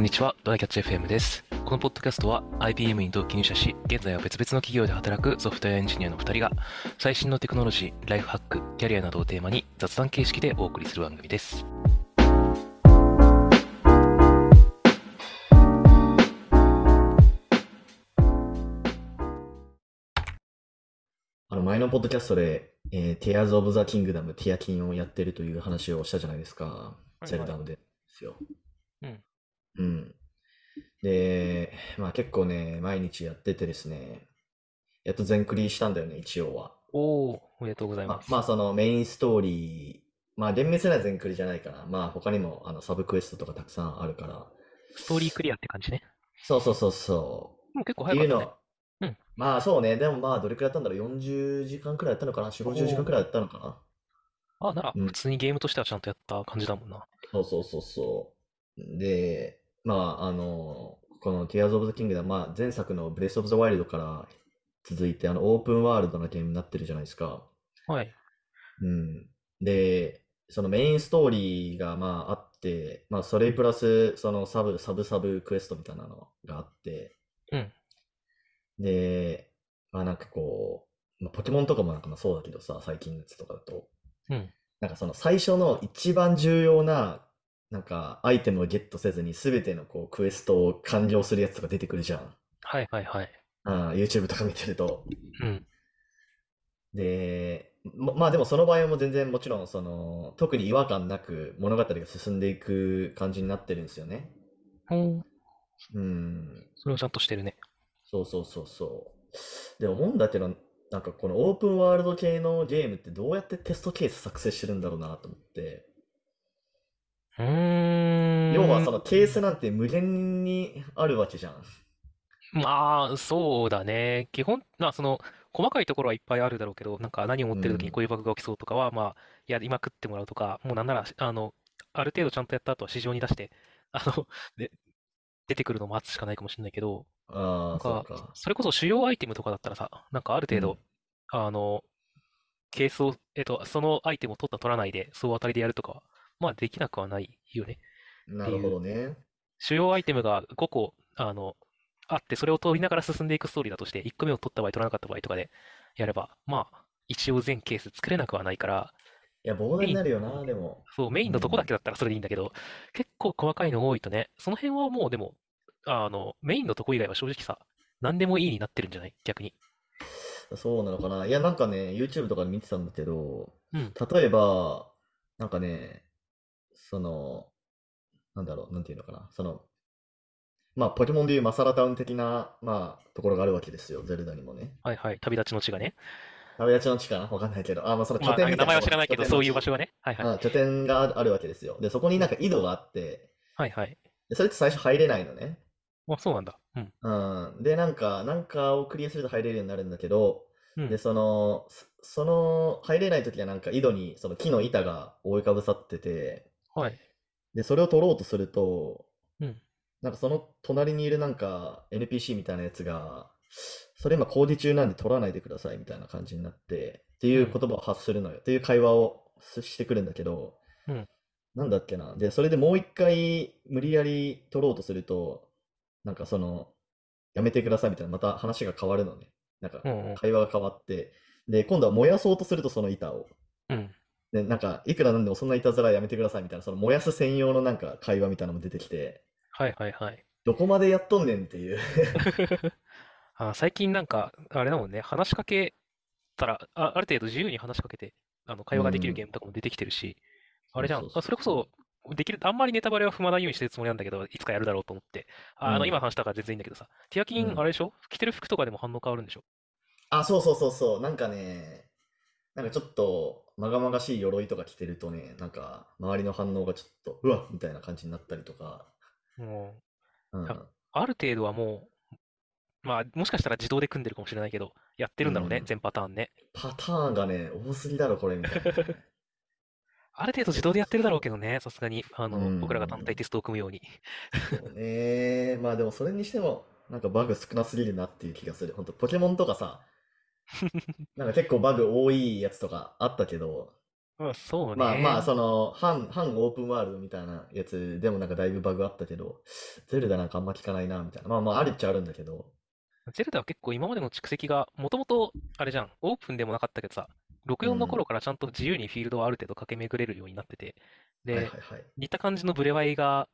こんにちは、ドライキャッチ FM です。このポッドキャストは IBM に同期入社し、現在は別々の企業で働くソフトウェアエンジニアの2人が、最新のテクノロジー、ライフハック、キャリアなどをテーマに雑談形式でお送りする番組です。あの前のポッドキャストで、えー、Tears of the Kingdom、ティアキンをやってるという話をしたじゃないですか。いゼルダのでですよ。うん。うん。で、まあ結構ね、毎日やっててですね、やっと全クリしたんだよね、一応は。おー、おめでとうございます。まあそのメインストーリー、まあ厳密には全クリじゃないかな。まあ他にもあのサブクエストとかたくさんあるから。ストーリークリアって感じね。そうそうそうそう。もう結構っていうの早かったね。うんまあそうね、でもまあどれくらいやったんだろう、40時間くらいやったのかな、4、50時間くらいやったのかな。あ、なら、うん普通にゲームとしてはちゃんとやった感じだもんな。そうそうそうそう。で、まあ、あの、この Tears of the Kingdom、まあ、前作の Breath of the Wild から続いて、あの、オープンワールドなゲームになってるじゃないですか。はい。うん。で、そのメインストーリーが、まあ、あって、まあ、それプラス、そのサブ、サブサブクエストみたいなのがあって、うん。で、まあ、なんかこう、まあ、ポケモンとかもなんかまあそうだけどさ、最近のやつとかだと、うん。なんかその最初の一番重要な、なんかアイテムをゲットせずに全てのこうクエストを完了するやつとか出てくるじゃん。はいはいはい。あー YouTube とか見てると。うん。で、ま、まあでもその場合はもう全然もちろんその、特に違和感なく物語が進んでいく感じになってるんですよね。おー、うん。それはちゃんとしてるね。そうそうそうそう。で、思うんだけど、なんかこのオープンワールド系のゲームってどうやってテストケース作成してるんだろうなと思って。うーん。要はそのケースなんて無限にあるわけじゃん。まあ、そうだね。基本、まあ、その、細かいところはいっぱいあるだろうけど、なんか何を持ってる時にうんこういうバグが起きそうとかは、まあ、やりまくってもらうとか、もうなんなら、あの、ある程度ちゃんとやった後は市場に出して、あの、で、出てくるのを待つしかないかもしれないけど、ああ、なんか、そうか。それこそ主要アイテムとかだったらさ、なんかある程度、あの、ケースを、えっと、そのアイテムを取った取らないで、総当たりでやるとかは、まあ、できなくはないよね。なるほどね。主要アイテムが5個、あの、あって、それを取りながら進んでいくストーリーだとして、1個目を取った場合、取らなかった場合とかでやれば、まあ、一応全ケース作れなくはないから、いや、膨大になるよな、でも。そう、メインのとこだけだったらそれでいいんだけど、結構細かいの多いとね、その辺はもうでも、あの、メインのとこ以外は正直さ、何でもいいになってるんじゃない？逆に。そうなのかな。いや、なんかね、YouTube とかで見てたんだけど、うん。例えば、なんかね、その、なんだろう、なんていうのかな。その、まあ、ポケモンでいうマサラタウン的な、まあ、ところがあるわけですよ、ゼルダにもね。はいはい。旅立ちの地がね。旅立ちの地かな？わかんないけど、あ、まあ、そのまあ、拠点みたいな名前は知らないけど、そういう場所がね。はいはい。あ拠点があるわけですよ。で、そこになんか井戸があって、はいはい。でそれって最初入れないのね。あ、そうなんだ。うん。うん。で、なんか、なんかをクリアすると入れるようになるんだけど、うんで、その、そその、入れないときはなんか井戸にその木の板が覆いかぶさってて、はい。で、それを取ろうとすると、うん。なんかその隣にいるなんか NPC みたいなやつが、それ今工事中なんで取らないでくださいみたいな感じになって、っていう言葉を発するのよ。っていう会話をしてくるんだけど、うんなんだっけな。で、それでもう一回無理やり取ろうとすると、なんかその、やめてくださいみたいな、また話が変わるのね。なんかうんうん会話が変わって、で、今度は燃やそうとするとその板を。うん。で、なんか、いくらなんでもそんないたずらやめてくださいみたいな、その燃やす専用のなんか会話みたいなのも出てきて、はいはいはい。どこまでやっとんねんっていう。あ、最近なんか、あれだもんね、話しかけたら、あ、ある程度自由に話しかけて、あの、会話ができるうんゲームとかも出てきてるし、あれじゃん、そうそうあそれこそ、できる、あんまりネタバレは踏まないようにしてるつもりなんだけど、いつかやるだろうと思って。あ、あの、うん今話したから全然いいんだけどさ、ティアキン、うんあれでしょ？着てる服とかでも反応変わるんでしょ？あ、そうそうそうそう。なんかね、なんかちょっと、まがまがしい鎧とか着てるとね、なんか、周りの反応がちょっと、うわっみたいな感じになったりとか。もうん。あある程度はもう、まあ、もしかしたら自動で組んでるかもしれないけど、やってるんだろうね、うん全パターンね。パターンがね、多すぎだろ、これ、みたいな。ある程度自動でやってるだろうけどね、さすがに、あの、うん僕らが単体テストを組むように。そうね。まあでも、それにしても、なんかバグ少なすぎるなっていう気がする。ほんと、ポケモンとかさ、なんか結構バグ多いやつとかあったけど、まあ、そうまあまあ、ね。その、半、半オープンワールドみたいなやつでもなんかだいぶバグあったけど、ゼルダなんかあんま聞かないな、みたいな。まあまあ、あるっちゃあるんだけど、ゼルダは結構今までの蓄積が、もともと、あれじゃん、オープンでもなかったけどさ、64のうん。頃からちゃんと自由にフィールドはある程度駆け巡れるようになってて、はいで、はいはい。似た感じのブレワイが、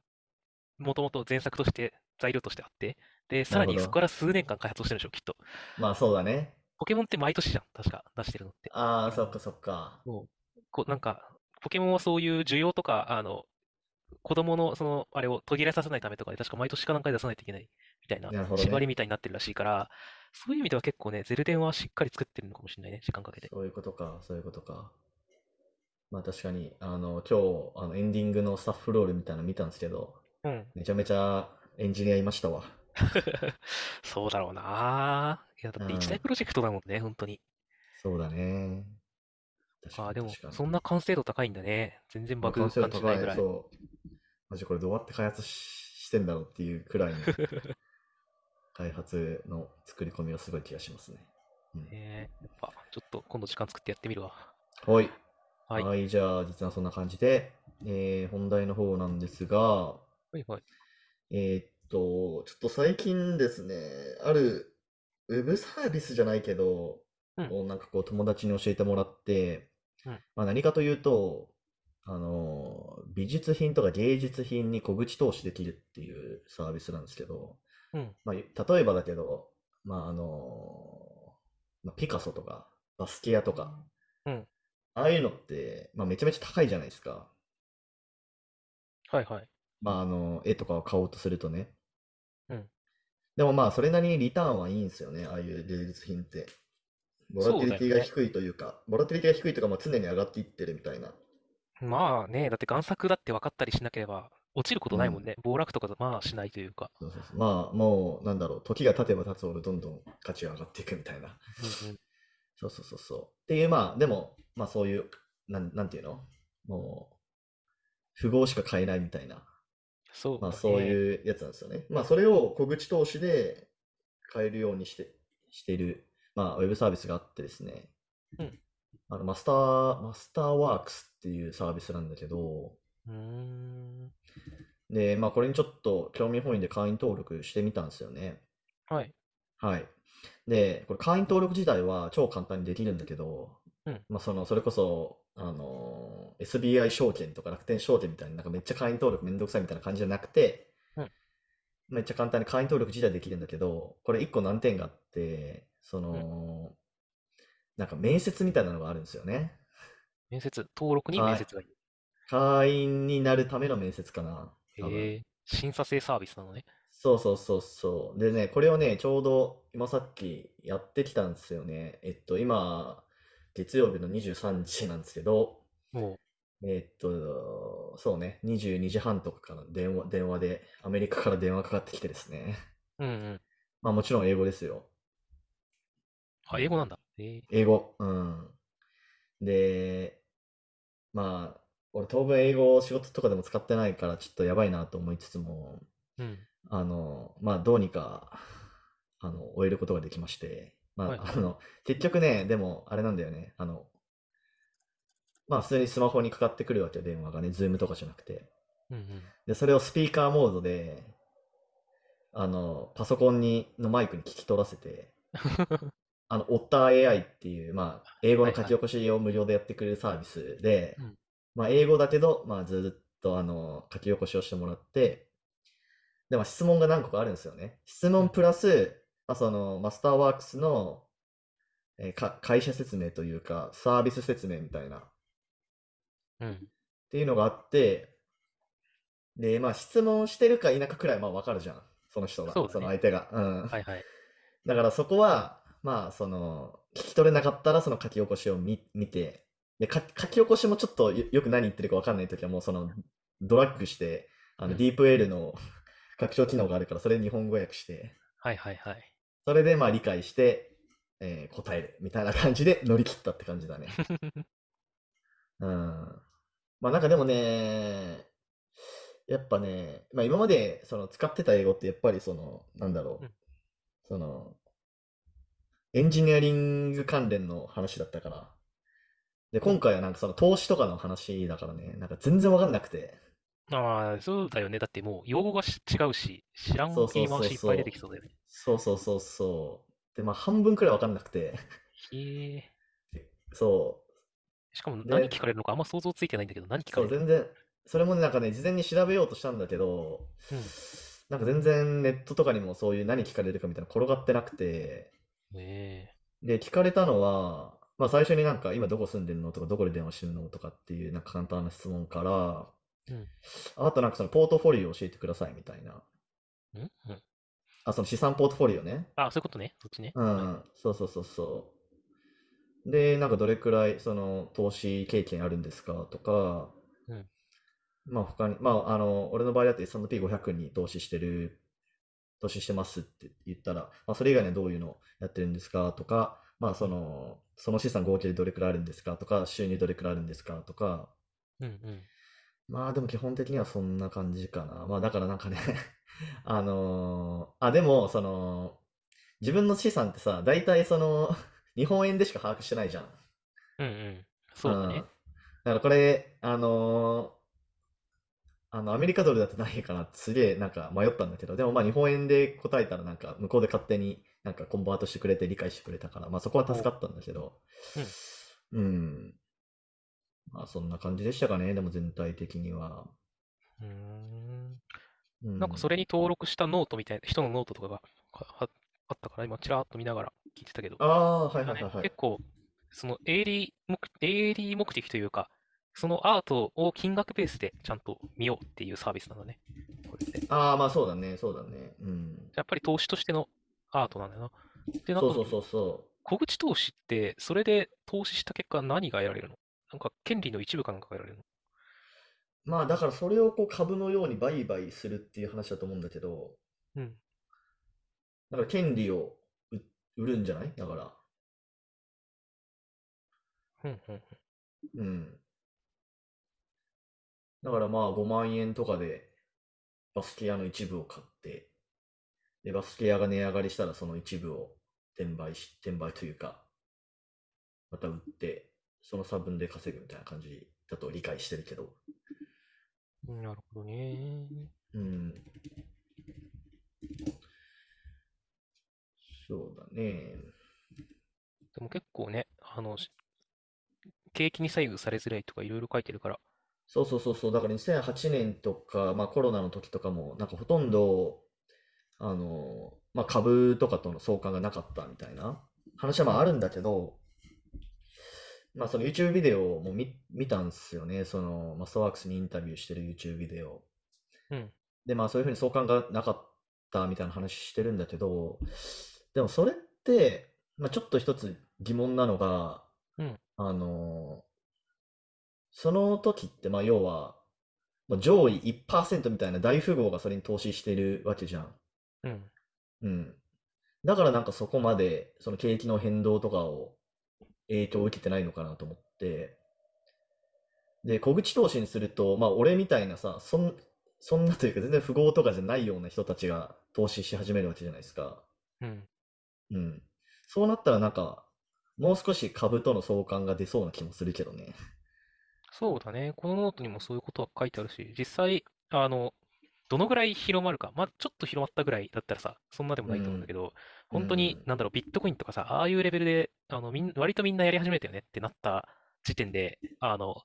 もともと前作として、材料としてあって、で、さ。らにそこから数年間開発をしてるんでしょ、きっと。まあそうだね。ポケモンって毎年じゃん、確か出してるのって。ああ、そっかそっか。もう、こう、なんか、ポケモンはそういう需要とか、あの、子供の、その、あれを途切れさせないためとかで、確か毎年かなんかで出さないといけない、みたいな、縛りね。みたいになってるらしいから、そういう意味では結構ね、ゼルデンはしっかり作ってるのかもしれないね、時間かけて。そういうことか、そういうことか。まあ確かに、あの、今日、あの、エンディングのスタッフロールみたいなの見たんですけど、うん。めちゃめちゃエンジニアいましたわ。そうだろうな。いや、だうって一大ん。プロジェクトだもんね、本当に。そうだね。ああ、にでも。そんな完成度高いんだね。全然まあ、完バグ成度高い、感じないぐらい。そう。マジこれどうやって開発し、してんだろうっていうくらいの 開発の作り込みがすごい気がしますね。うん。ねえ、やっぱ、ちょっと今度時間作ってやってみるわ。はい。はい。はい、じゃあ、実はそんな感じで、えー本題の方なんですが、はいはい。えーっと、ちょっと最近ですね、あるウェブサービスじゃないけど、うん。をなんかこう友達に教えてもらって、うん。まあ何かというと、あの、美術品とか芸術品に小口投資できるっていうサービスなんですけど、うん。まあ例えばだけど、まああの、まあ、ピカソとかバスキアとか、うん。ああいうのって、まあめちゃめちゃ高いじゃないですか。はいはい。まああの、絵とかを買おうとするとね。うん。でもまあそれなりにリターンはいいんですよね、ああいう芸術品って。ボラテそうィリティがね。低いというか、ボラティリティが低いというか、まあ常に上がっていってるみたいな。まあね、だって贋作だって分かったりしなければ、落ちることうん。ないもんね。暴落とかまあしないというか。そうそうそう。まあもう、なんだろう、時が経てば経つほどどんどん価値が上がっていくみたいな。うんうん。そうそうそうそう。っていう、まあでも、まあそういう、なん、なんていうの？もう、符号しか買えないみたいな。そうだまあそうね。いうやつなんですよね。まあそれを小口投資で買えるようにして、している、まあウェブサービスがあってですね。うん。あの、マスター、マスターワークスっていうサービスなんだけど、うーん。で、まあこれにちょっと興味本位で会員登録してみたんですよね。はい。はい。で、これ会員登録自体は超簡単にできるんだけど、うん。まあその、それこそ、あの、SBI 証券とか楽天証券みたいな、なんかめっちゃ会員登録めんどくさいみたいな感じじゃなくて、うん。めっちゃ簡単に会員登録自体できるんだけど、これ一個難点があって、そうん。の、なんか面接みたいなのがあるんですよね。面接、登録に面はい。接がいる。会員になるための面接かな。へえ、審査制サービスなのね。そうそうそうそう。でね、これをね、ちょうど今さっきやってきたんですよね。えっと、今、月曜日の23日なんですけど、もえっと、そうね、22時半とかから電話、電話で、アメリカから電話かかってきてですね。う、うんうん。まあもちろん英語ですよ。うあ、英語なんん。だ。ええ、英語。うん。で、まあ、俺当分英語を仕事とかでも使ってないからちょっとやばいなと思いつつも、うん。あの、まあ、どうにか、あの、終えることができまして、まあ、はいはい。あの、結局ね、でも、あれなんだよね、あの、まあ、普通にスマホにかかってくるわけよ、電話がね、ズームとかじゃなくて。うんうん。で、それをスピーカーモードで、あの、パソコンに、のマイクに聞き取らせて、あの、オッター AI っていう、まあ、英語。の書き起こしを無料でやってくれるサービスで、うん。まあ、英語だけど、まあ、ずっと、あの、書き起こしをしてもらって、で、まあ、質問が何個かあるんですよね。質うん。問プラス、まあ、その、マスターワークスの、えーか、会社説明というか、サービス説明みたいな、っうん。ていうのがあって、で、まあ、質問してるか否かくらい、まあ、わかるじゃん。その人が、そうだね。その相手が。うん。はいはい。だからそこは、まあ、その、聞き取れなかったら、その書き起こしを見、見て、で、か書き起こしもちょっとよ、よく何言ってるかわかんないときは、もうその、ドラッグして、あの、うん。DeepL の拡張機能があるから、それ日本語訳して、はいはいはい。それでまあ理解して、えー答えるみたいな感じで乗り切ったって感じだね。うん。まあなんかでもね、やっぱね、まあ今までその使ってた英語ってやっぱりその、なんだろうん。う、その、エンジニアリング関連の話だったから。で、今回はなんかその投資とかの話だからね、なんか全然わかんなくて。ああ、そうだよね。だってもう用語がし違うし、知らんそうそう言い回しいっぱい出てきそうだよね。そうそうそうそう。で、まあ半分くらいわかんなくて。へえ。そしかもで何聞かれるのかあんま想像ついてないんだけど、何聞う。そう、かれる全然、それもね、なんかね、事前に調べようとしたんだけど、うんなんか全然ネットとかにもそういう何聞かれるかみたいなの転がってなくて、のえで、聞かれたのは、まあ最初になんか今どこ住んでんのとかどこで電話してんのとかっていうなんか簡単な質問から、うんあとなんかそのポートフォリオを教えてくださいみたいな。えんうん。あ、その資産ポートフォリオね。あ、そういうことね。そっちね。うはいん、そうそうそうそう。で、なんかどれくらいその投資経験あるんですかとか、うんまあ他に、まああの、俺の場合だと S&P500 に投資してる、投資してますって言ったら、まあそれ以外にはどういうのやってるんですかとか、まあその、その資産合計でどれくらいあるんですかとか、収入どれくらいあるんですかとか、うんうん。まあでも基本的にはそんな感じかな。まあだからなんかねあのーあ、でもその、自分の資産ってさ、大体その、日本円でしか把握してないじゃん。うんうん。そうだんね。だからこれ、あのーあの、アメリカドルだと何円かなすげえなんか迷ったんだけど、でもまあ日本円で答えたらなんか向こうで勝手になんかコンバートしてくれて理解してくれたから、まあそこは助かったんだけど、うん。まあそんな感じでしたかね、でも全体的には。うーん。うん、なんかそれに登録したノートみたいな、人のノートとかがあったから、今ちらっと見ながら聞いてたけど、ああ、はいはいはいはい。ね結構、その営利目、営利目的というか、そのアートを金額ベースでちゃんと見ようっていうサービスなんだね。これって。じゃああ、まあそうだね、そうだね。うん。あやっぱり投資としてのアートなんだよな。で、なんかそうそうそうそ小口投資って、それで投資した結果何が得られるの？なんか権利の一部かなんかが得られるの？う。まあだからそれをこう株のように売買するっていう話だと思うんだけど、うん。だから権利を売売るんじゃない？だから。うんうん。だからまあ5万円とかでバスケ屋の一部を買って、で、バスケ屋が値上がりしたらその一部を転売し、転売というか、また売って、その差分で稼ぐみたいな感じだと理解してるけど。うんなるほどね。うん。そうだね。でも結構ね、あの、し景気に左右されづらいとかいろいろ書いてるから、そうそうそうそう。だから2008年とか、まあコロナの時とかも、なんかほとんど、あの、まあ株とかとの相関がなかったみたいな話はまああるんだけど、まあその YouTube ビデオも見、見たんですよね。その、マストワークスにインタビューしてる YouTube ビデオ。うん。で、まあそういうふうに相関がなかったみたいな話してるんだけど、でもそれって、まあちょっと一つ疑問なのが、うんあの、その時って、まあ要は、まあ、上位1%みたいな大富豪がそれに投資してるわけじゃん。うん。うん。だからなんかそこまで、その景気の変動とかを影響を受けてないのかなと思って。で、小口投資にすると、まあ俺みたいなさ、そん、そんなというか全然富豪とかじゃないような人たちが投資し始めるわけじゃないですか。うん。うん。そうなったらなんか、もう少し株との相関が出そうな気もするけどね。そうだね。このノートにもそういうことは書いてあるし、実際、あの、どのぐらい広まるか、まあ、ちょっと広まったぐらいだったらさ、そんなでもないと思うんだけど、本当にうん、なんだろう、ビットコインとかさ、ああいうレベルで、あの、みん、割とみんなやり始めたよねってなった時点で、あの、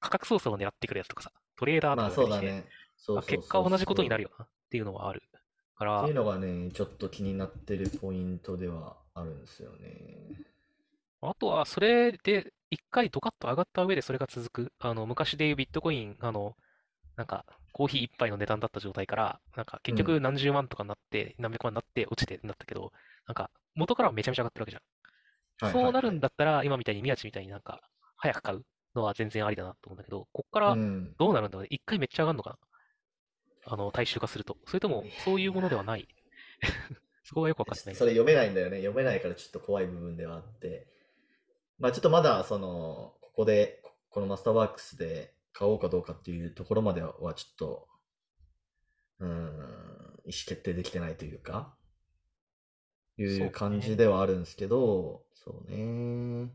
価格操作を狙ってくるやつとかさ、トレーダーとまあかが出てきて、そうだね。そうあそうそう結果同じことになるよ。よなっていうのはあるからっていう、のがね、ちょっと気になってるポイントではあるんですよね。あとは、それで、一回ドカッと上がった上でそれが続く。あの、昔でいうビットコイン、あの、なんか、コーヒー一杯の値段だった状態から、なんか、結う局何十万とかになって、何百万になって、落ちてってなったけど、なんか、元からはめちゃめちゃ上がってるわけじゃん。はいそうなるはいんだったら、今みたいに宮地みたいになんか、早く買うのは全然ありだなと思うんだけど、こっからうん。どうなるんだろうね。一回めっちゃ上がるのかなあの、大衆化すると。それとも、そういうものではない。そこがよくわかってない。それ読めないんだよね。読めないからちょっと怖い部分ではあって。まあちょっとまだ、その、ここで、このマスターワークスで買おうかどうかっていうところまではちょっと、うん、意思決定できてないというか、いう感じではあるんですけど、そうね。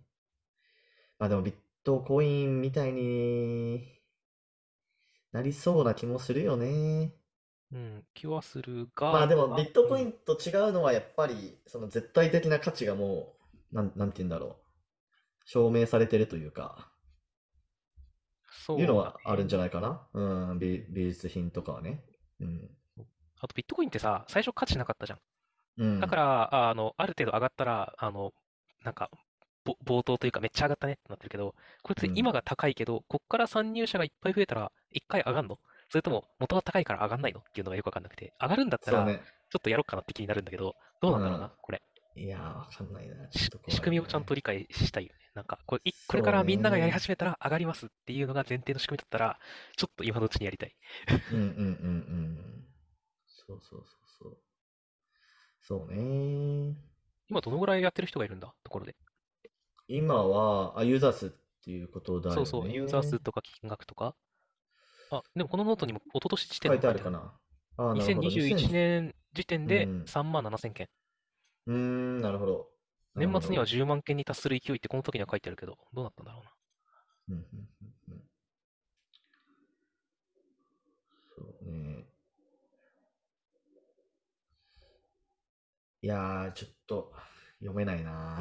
まあでもビットコインみたいになりそうな気もするよね。うん、気はするが、まあでもビットコイうんンと違うのはやっぱりその絶対的な価値がもうなん、なんて言うんだろう。証明されてるというか、そういうのはあるんじゃないかな。うん、美美術品とかはね。うん。あとビットコインってさ、最初価値なかったじゃん。うん。だから、あの、ある程度上がったら、あの、なんか、ぼ冒頭というかめっちゃ上がったねってなってるけど、こいつうん今が高いけど、こっから参入者がいっぱい増えたら、一回上がんの？それとも元は高いから上がんないの？っていうのがよくわかんなくて、上がるんだったら。ちょっとやろうかなって気になるんだけど、どうなんだろうな、うんこれ。いやー、わかんないな。ちょっしと怖い仕組みをちゃんと理解したいよね。なんか、これ、いこれからみんながやり始めたら上がりますっていうのが前提の仕組みだったら、ちょっと今のうちにやりたい。うんうんうんうん。そうそうそうそう。そうね。今どのぐらいやってる人がいるんだ？ところで。今は、あ、ユーザー数っていうことだよね。そうそう、ユーザー数とか金額とか。あ、でもこのノートにも一昨年時点で書いてあるかな。あー、なるほど。2021年時点でうん3万7千件。うーん、なるほど。年末にはなる10万件に達する勢いってこの時には書いてあるけど、どうなったんだろうな。うんうんうんそうね。いやー、ちょっと読めないな。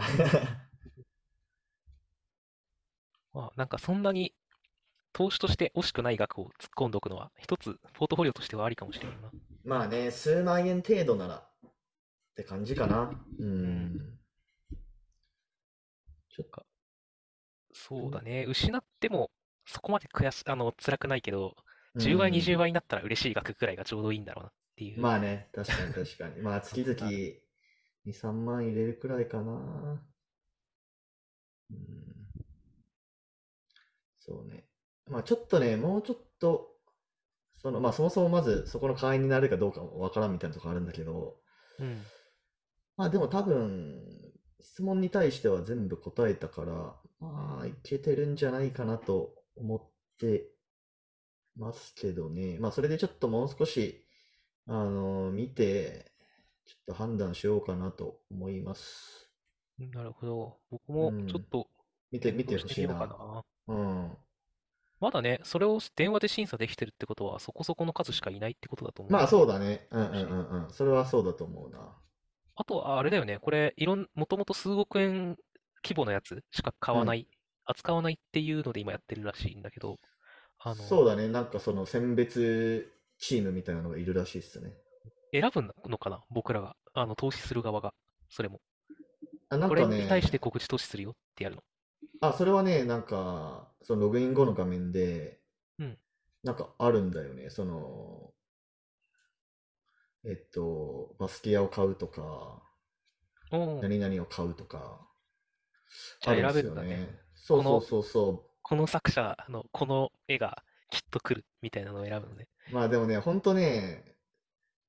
まあ、なんかそんなに投資として惜しくない額を突っ込んでおくのは、一つポートフォリオとしてはありかもしれないな。まあね、数万円程度ならって感じかな。うん。ちょっと、そうだね。失ってもそこまで悔し、あの、辛くないけど、うん10倍、20倍になったら嬉しい額くらいがちょうどいいんだろうなっていう。まあね、確かに確かに。まあ 月々2、3万入れるくらいかな。うん。そうね。まあちょっとね、もうちょっと、その、まあそもそもまずそこの会員になれるかどうかもわからんみたいなとこあるんだけど、うん。まあでも多分、質問に対しては全部答えたから、まあいけてるんじゃないかなと思ってますけどね。まあそれでちょっともう少し、あの、見て、ちょっと判断しようかなと思います。なるほど。僕もうんちょっと見て、見て検討してほしいな。うん。まだね、それを電話で審査できてるってことは、そこそこの数しかいないってことだと思う。まあそうだね。うんうんうんうん。それはそうだと思うな。あとはあれだよね、これ、いろん、もともと数億円規模のやつしか買わない、扱わないっていうので今やってるらしいんだけど、あの、そうだね。なんかその選別チームみたいなのがいるらしいっすね。選ぶのかな？僕らが、あの、投資する側が、それも。あ、なんこれに対して告知投資するよってやるの。あ、それはね、なんか、そのログイン後の画面で、うんなんかあるんだよね。その、えっと、バスケ屋を買うとか、おー何々を買うとか、じゃああるんです選べるんだねよね。そうこのそうそうそこの作者のこの絵がきっと来るみたいなのを選ぶのね。う。まあでもね、ほんとね、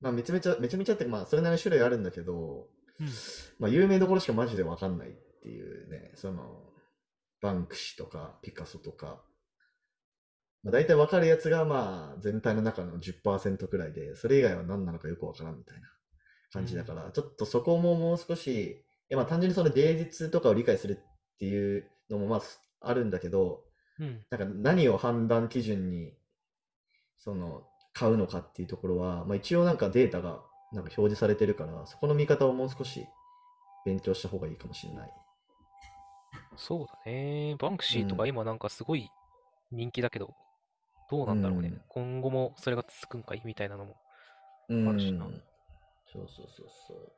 まあめちゃめちゃ、めちゃめちゃってか、まあそれなりに種類あるんだけど、うんまあ有名どころしかマジでわかんないっていうね、その、バンクシーとかピカソとか、まあ大体わかるやつがまあ全体の中の10%くらいで、それ以外は何なのかよくわからんみたいな感じだから、ちょっとそこももう少し、まあ単純にその芸術とかを理解するっていうのもまああるんだけど、うん。なんか何を判断基準にその買うのかっていうところは、まあ、一応なんかデータがなんか表示されてるから、そこの見方をもう少し勉強した方がいいかもしれない。そうだね。バンクシーとうんか今なんかすごい人気だけど、どうなんだろうね。うん今後もそれが続くんかいみたいなのも。うん。あるしなそうそうそうそう。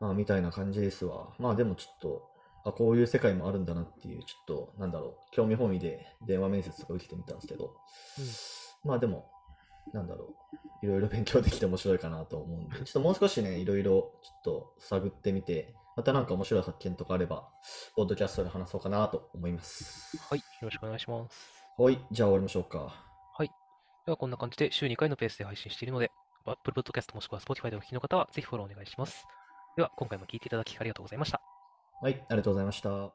まあみたいな感じですわ。まあでもちょっと、あ、こういう世界もあるんだなっていう、ちょっと、なんだろう、興味本位で電話面接とか受けてみたんですけど、まあでも、なんだろう、いろいろ勉強できて面白いかなと思うんで、ちょっともう少しね、いろいろちょっと探ってみて、またなんか面白い発見とかあれば、ポッドキャストで話そうかなと思います。はい。よろしくお願いします。はい、じゃあ終わりましょうか。ではこんな感じで週2回のペースで配信しているので、Apple Podcast もしくは Spotify でお聞きの方はぜひフォローお願いします。では今回も聞いていただきありがとうございました。はい、ありがとうございました。